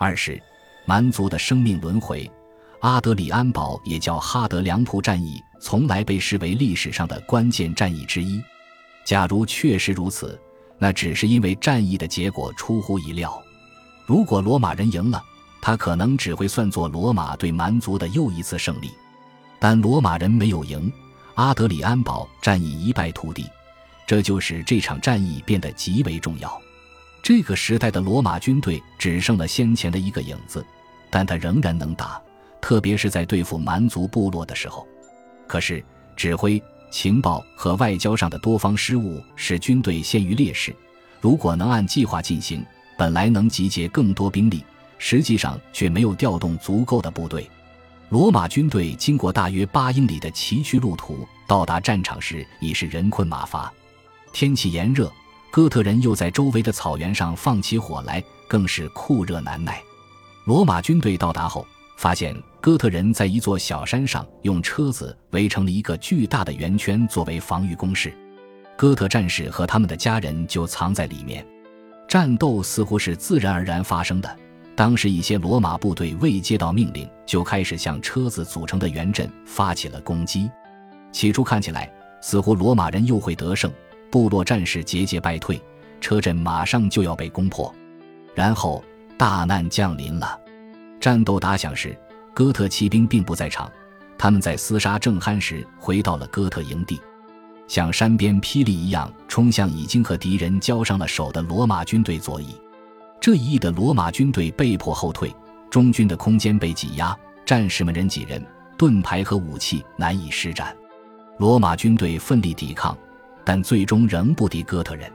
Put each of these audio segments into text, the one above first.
二是蛮族的生命轮回。阿德里安堡也叫哈德良普战役，从来被视为历史上的关键战役之一。假如确实如此，那只是因为战役的结果出乎意料。如果罗马人赢了，他可能只会算作罗马对蛮族的又一次胜利。但罗马人没有赢，阿德里安堡战役一败涂地，这就使这场战役变得极为重要。这个时代的罗马军队只剩了先前的一个影子，但他仍然能打。特别是在对付蛮族部落的时候，可是指挥、情报和外交上的多方失误使军队陷于劣势。如果能按计划进行，本来能集结更多兵力，实际上却没有调动足够的部队。罗马军队经过大约八英里的崎岖路途，到达战场时已是人困马乏。天气炎热，哥特人又在周围的草原上放起火来，更是酷热难耐。罗马军队到达后。发现哥特人在一座小山上用车子围成了一个巨大的圆圈作为防御工事，哥特战士和他们的家人就藏在里面。战斗似乎是自然而然发生的。当时一些罗马部队未接到命令，就开始向车子组成的圆阵发起了攻击。起初看起来似乎罗马人又会得胜，部落战士节节败退，车阵马上就要被攻破。然后大难降临了。战斗打响时，哥特骑兵并不在场。他们在厮杀正酣时回到了哥特营地，像山边霹雳一样冲向已经和敌人交上了手的罗马军队左翼。这一役的罗马军队被迫后退，中军的空间被挤压，战士们人挤人，盾牌和武器难以施展。罗马军队奋力抵抗，但最终仍不敌哥特人。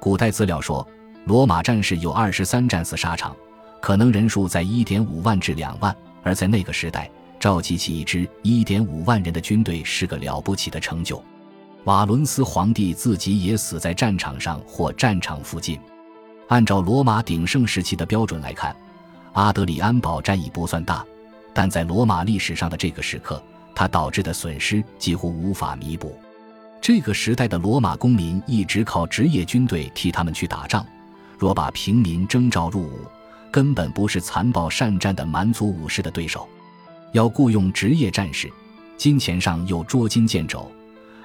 古代资料说，罗马战士有二十三战死沙场。可能人数在一点五万至两万，而在那个时代，召集起一支一点五万人的军队是个了不起的成就。瓦伦斯皇帝自己也死在战场上或战场附近。按照罗马鼎盛时期的标准来看，阿德里安堡战役不算大，但在罗马历史上的这个时刻，它导致的损失几乎无法弥补。这个时代的罗马公民一直靠职业军队替他们去打仗，若把平民征召入伍。根本不是残暴善战的蛮族武士的对手，要雇佣职业战士，金钱上又捉襟见肘，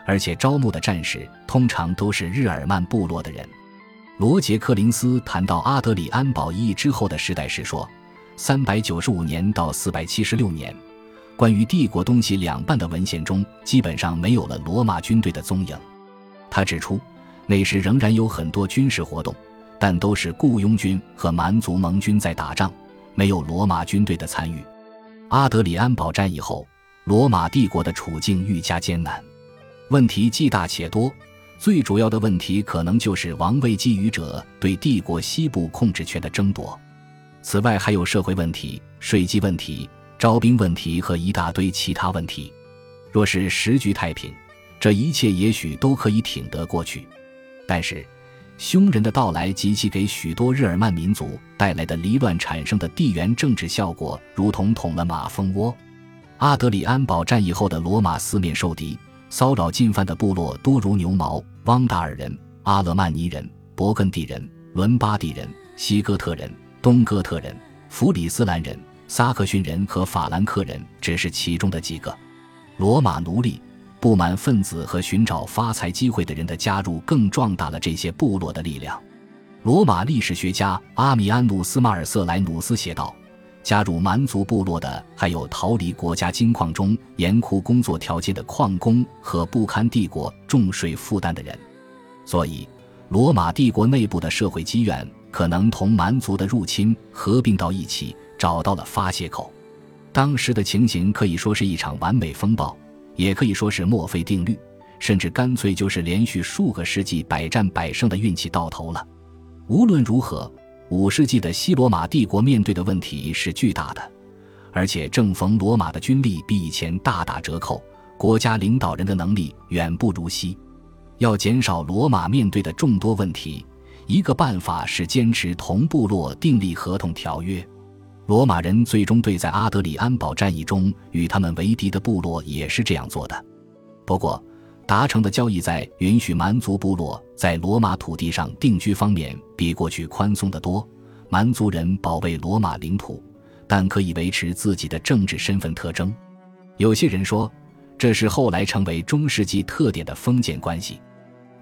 而且招募的战士通常都是日耳曼部落的人。罗杰·柯林斯谈到阿德里安堡一役之后的时代时说：“三百九十五年到四百七十六年，关于帝国东西两半的文献中，基本上没有了罗马军队的踪影。”他指出，那时仍然有很多军事活动。但都是雇佣军和蛮族盟军在打仗，没有罗马军队的参与。阿德里安堡战役后，罗马帝国的处境愈加艰难，问题既大且多。最主要的问题可能就是王位觊觎者对帝国西部控制权的争夺。此外，还有社会问题、税基问题、招兵问题和一大堆其他问题。若是时局太平，这一切也许都可以挺得过去。但是。匈人的到来及其给许多日耳曼民族带来的离乱产生的地缘政治效果，如同捅了马蜂窝。阿德里安堡战役后的罗马四面受敌，骚扰进犯的部落多如牛毛：汪达尔人、阿勒曼尼人、勃艮第人、伦巴第人、西哥特人、东哥特人、弗里斯兰人、萨克逊人和法兰克人，只是其中的几个。罗马奴隶。不满分子和寻找发财机会的人的加入，更壮大了这些部落的力量。罗马历史学家阿米安努斯·马尔瑟莱努斯写道：“加入蛮族部落的还有逃离国家金矿中严酷工作条件的矿工和不堪帝国重税负担的人。所以，罗马帝国内部的社会积怨可能同蛮族的入侵合并到一起，找到了发泄口。当时的情形可以说是一场完美风暴。”也可以说是墨菲定律，甚至干脆就是连续数个世纪百战百胜的运气到头了。无论如何，五世纪的西罗马帝国面对的问题是巨大的，而且正逢罗马的军力比以前大打折扣，国家领导人的能力远不如昔。要减少罗马面对的众多问题，一个办法是坚持同部落订立合同条约。罗马人最终对在阿德里安堡战役中与他们为敌的部落也是这样做的。不过，达成的交易在允许蛮族部落在罗马土地上定居方面比过去宽松得多。蛮族人保卫罗马领土，但可以维持自己的政治身份特征。有些人说，这是后来成为中世纪特点的封建关系。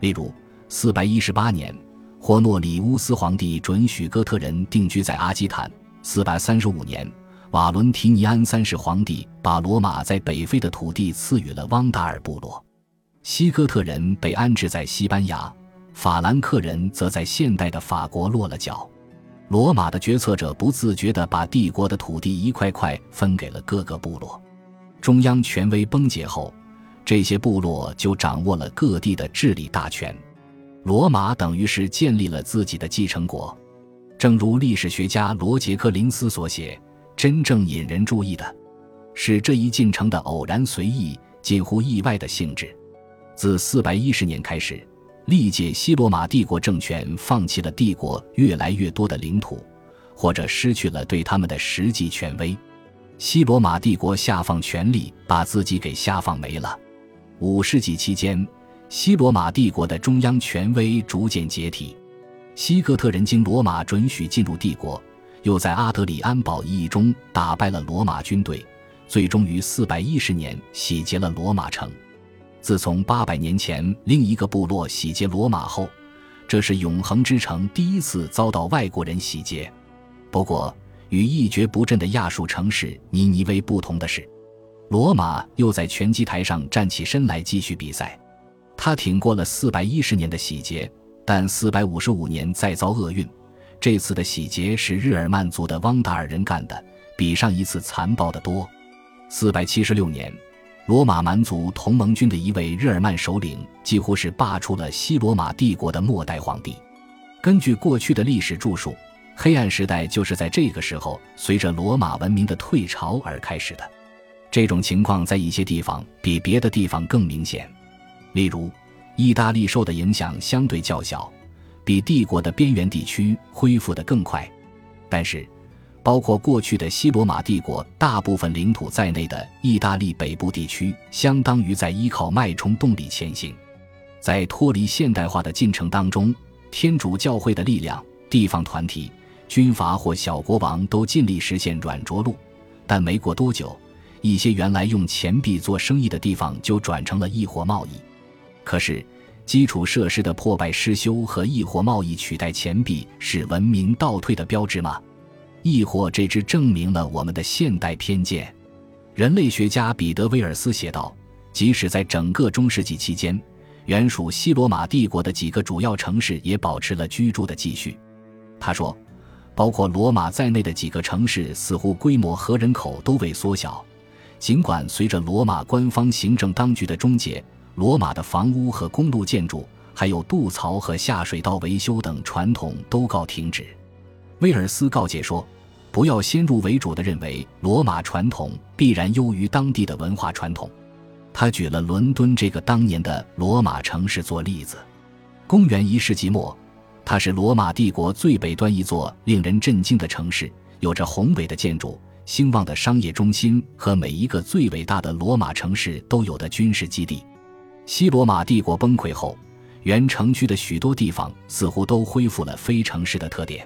例如，四百一十八年，霍诺里乌斯皇帝准许哥特人定居在阿基坦；四百三十五年，瓦伦提尼安三世皇帝把罗马在北非的土地赐予了汪达尔部落。西哥特人被安置在西班牙，法兰克人则在现代的法国落了脚。罗马的决策者不自觉地把帝国的土地一块块分给了各个部落。中央权威崩解后，这些部落就掌握了各地的治理大权。罗马等于是建立了自己的继承国。正如历史学家罗杰克林斯所写，真正引人注意的是这一进程的偶然随意、近乎意外的性质。自四百一十年开始，历届西罗马帝国政权放弃了帝国越来越多的领土，或者失去了对他们的实际权威。西罗马帝国下放权力，把自己给下放没了。五世纪期间，西罗马帝国的中央权威逐渐解体。西哥特人经罗马准许进入帝国，又在阿德里安堡一役中打败了罗马军队，最终于四百一十年洗劫了罗马城。自从八百年前另一个部落洗劫罗马后，这是永恒之城第一次遭到外国人洗劫。不过，与一蹶不振的亚述城市尼尼微不同的是，罗马又在拳击台上站起身来继续比赛。他挺过了四百一十年的洗劫，但四百五十五年再遭厄运。这次的洗劫是日耳曼族的汪达尔人干的，比上一次残暴得多。四百七十六年，罗马蛮族同盟军的一位日耳曼首领几乎是罢黜了西罗马帝国的末代皇帝。根据过去的历史著述。黑暗时代就是在这个时候，随着罗马文明的退潮而开始的。这种情况在一些地方比别的地方更明显。例如，意大利受的影响相对较小，比帝国的边缘地区恢复得更快。但是，包括过去的西罗马帝国大部分领土在内的意大利北部地区，相当于在依靠脉冲动力前行。在脱离现代化的进程当中，天主教会的力量、地方团体。军阀或小国王都尽力实现软着陆，但没过多久，一些原来用钱币做生意的地方就转成了易货贸易。可是，基础设施的破败失修和易货贸易取代钱币是文明倒退的标志吗？易货这只证明了我们的现代偏见。人类学家彼得·威尔斯写道：“即使在整个中世纪期间，原属西罗马帝国的几个主要城市也保持了居住的继续。”他说。包括罗马在内的几个城市似乎规模和人口都未缩小，尽管随着罗马官方行政当局的终结，罗马的房屋和公路建筑，还有渡槽和下水道维修等传统都告停止。威尔斯告诫说：“不要先入为主的认为罗马传统必然优于当地的文化传统。”他举了伦敦这个当年的罗马城市做例子。公元一世纪末。它是罗马帝国最北端一座令人震惊的城市，有着宏伟的建筑、兴旺的商业中心和每一个最伟大的罗马城市都有的军事基地。西罗马帝国崩溃后，原城区的许多地方似乎都恢复了非城市的特点。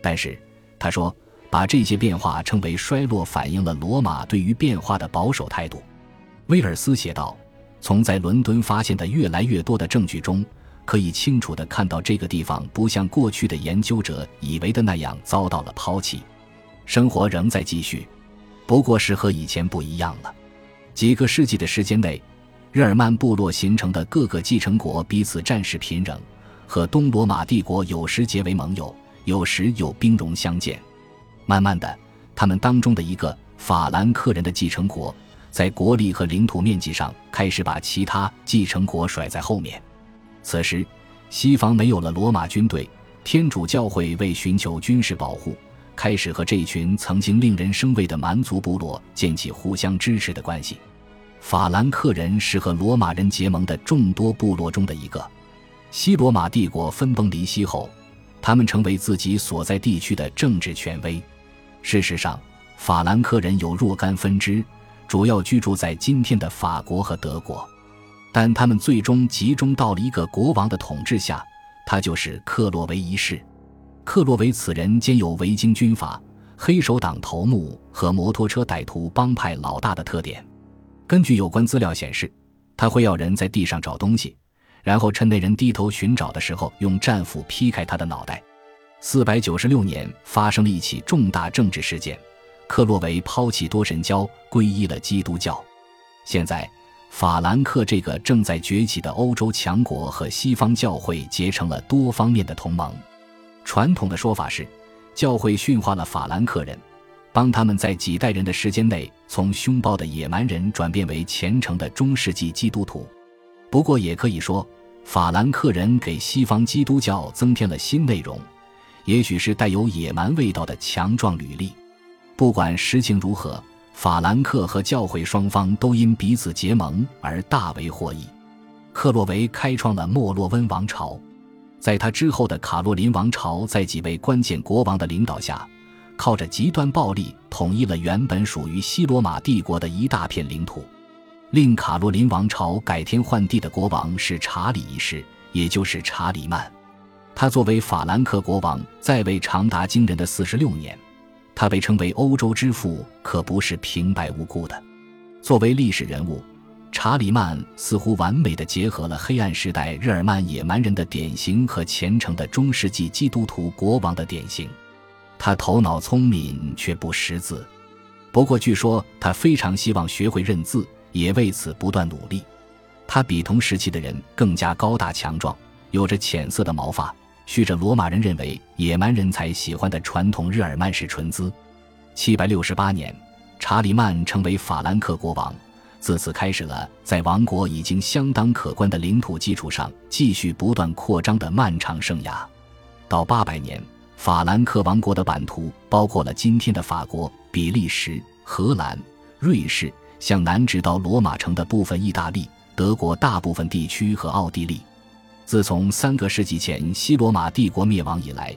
但是，他说，把这些变化称为衰落，反映了罗马对于变化的保守态度。威尔斯写道：“从在伦敦发现的越来越多的证据中。”可以清楚地看到，这个地方不像过去的研究者以为的那样遭到了抛弃，生活仍在继续，不过是和以前不一样了。几个世纪的时间内，日耳曼部落形成的各个继承国彼此战事频仍，和东罗马帝国有时结为盟友，有时又兵戎相见。慢慢的，他们当中的一个法兰克人的继承国，在国力和领土面积上开始把其他继承国甩在后面。此时，西方没有了罗马军队，天主教会为寻求军事保护，开始和这群曾经令人生畏的蛮族部落建起互相支持的关系。法兰克人是和罗马人结盟的众多部落中的一个。西罗马帝国分崩离析后，他们成为自己所在地区的政治权威。事实上，法兰克人有若干分支，主要居住在今天的法国和德国。但他们最终集中到了一个国王的统治下，他就是克洛维一世。克洛维此人兼有维京军阀、黑手党头目和摩托车歹徒帮派老大的特点。根据有关资料显示，他会要人在地上找东西，然后趁那人低头寻找的时候，用战斧劈开他的脑袋。四百九十六年发生了一起重大政治事件，克洛维抛弃多神教，皈依了基督教。现在，法兰克这个正在崛起的欧洲强国和西方教会结成了多方面的同盟。传统的说法是，教会驯化了法兰克人，帮他们在几代人的时间内从凶暴的野蛮人转变为虔诚的中世纪基督徒。不过，也可以说，法兰克人给西方基督教增添了新内容。也许是带有野蛮味道的强壮履历。不管实情如何，法兰克和教会双方都因彼此结盟而大为获益。克洛维开创了莫洛温王朝，在他之后的卡洛林王朝，在几位关键国王的领导下，靠着极端暴力统一了原本属于西罗马帝国的一大片领土。令卡洛林王朝改天换地的国王是查理一世，也就是查理曼。他作为法兰克国王在位长达惊人的四十六年，他被称为欧洲之父，可不是平白无故的。作为历史人物，查理曼似乎完美的结合了黑暗时代日耳曼野蛮人的典型和虔诚的中世纪基督徒国王的典型。他头脑聪明却不识字，不过据说他非常希望学会认字，也为此不断努力。他比同时期的人更加高大强壮，有着浅色的毛发。蓄着罗马人认为野蛮人才喜欢的传统日耳曼式唇姿。七百六十八年，查理曼成为法兰克国王，自此开始了在王国已经相当可观的领土基础上继续不断扩张的漫长生涯。到八百年，法兰克王国的版图包括了今天的法国、比利时、荷兰、瑞士，向南直到罗马城的部分意大利、德国大部分地区和奥地利。自从三个世纪前西罗马帝国灭亡以来，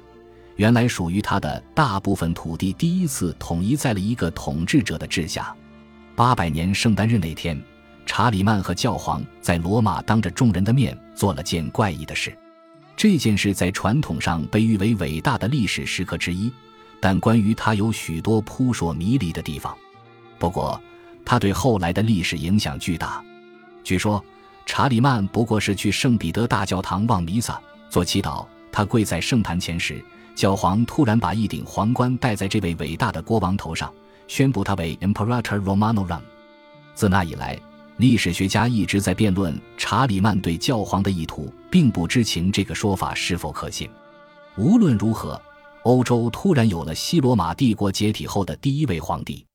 原来属于他的大部分土地第一次统一在了一个统治者的治下。八百年圣诞日那天，查理曼和教皇在罗马当着众人的面做了件怪异的事。这件事在传统上被誉为伟大的历史时刻之一，但关于它有许多扑朔迷离的地方。不过，它对后来的历史影响巨大。据说。查理曼不过是去圣彼得大教堂望弥撒、做祈祷。他跪在圣坛前时，教皇突然把一顶皇冠戴在这位伟大的国王头上，宣布他为 Imperator Romanorum。自那以来，历史学家一直在辩论查理曼对教皇的意图，并不知情这个说法是否可信。无论如何，欧洲突然有了西罗马帝国解体后的第一位皇帝。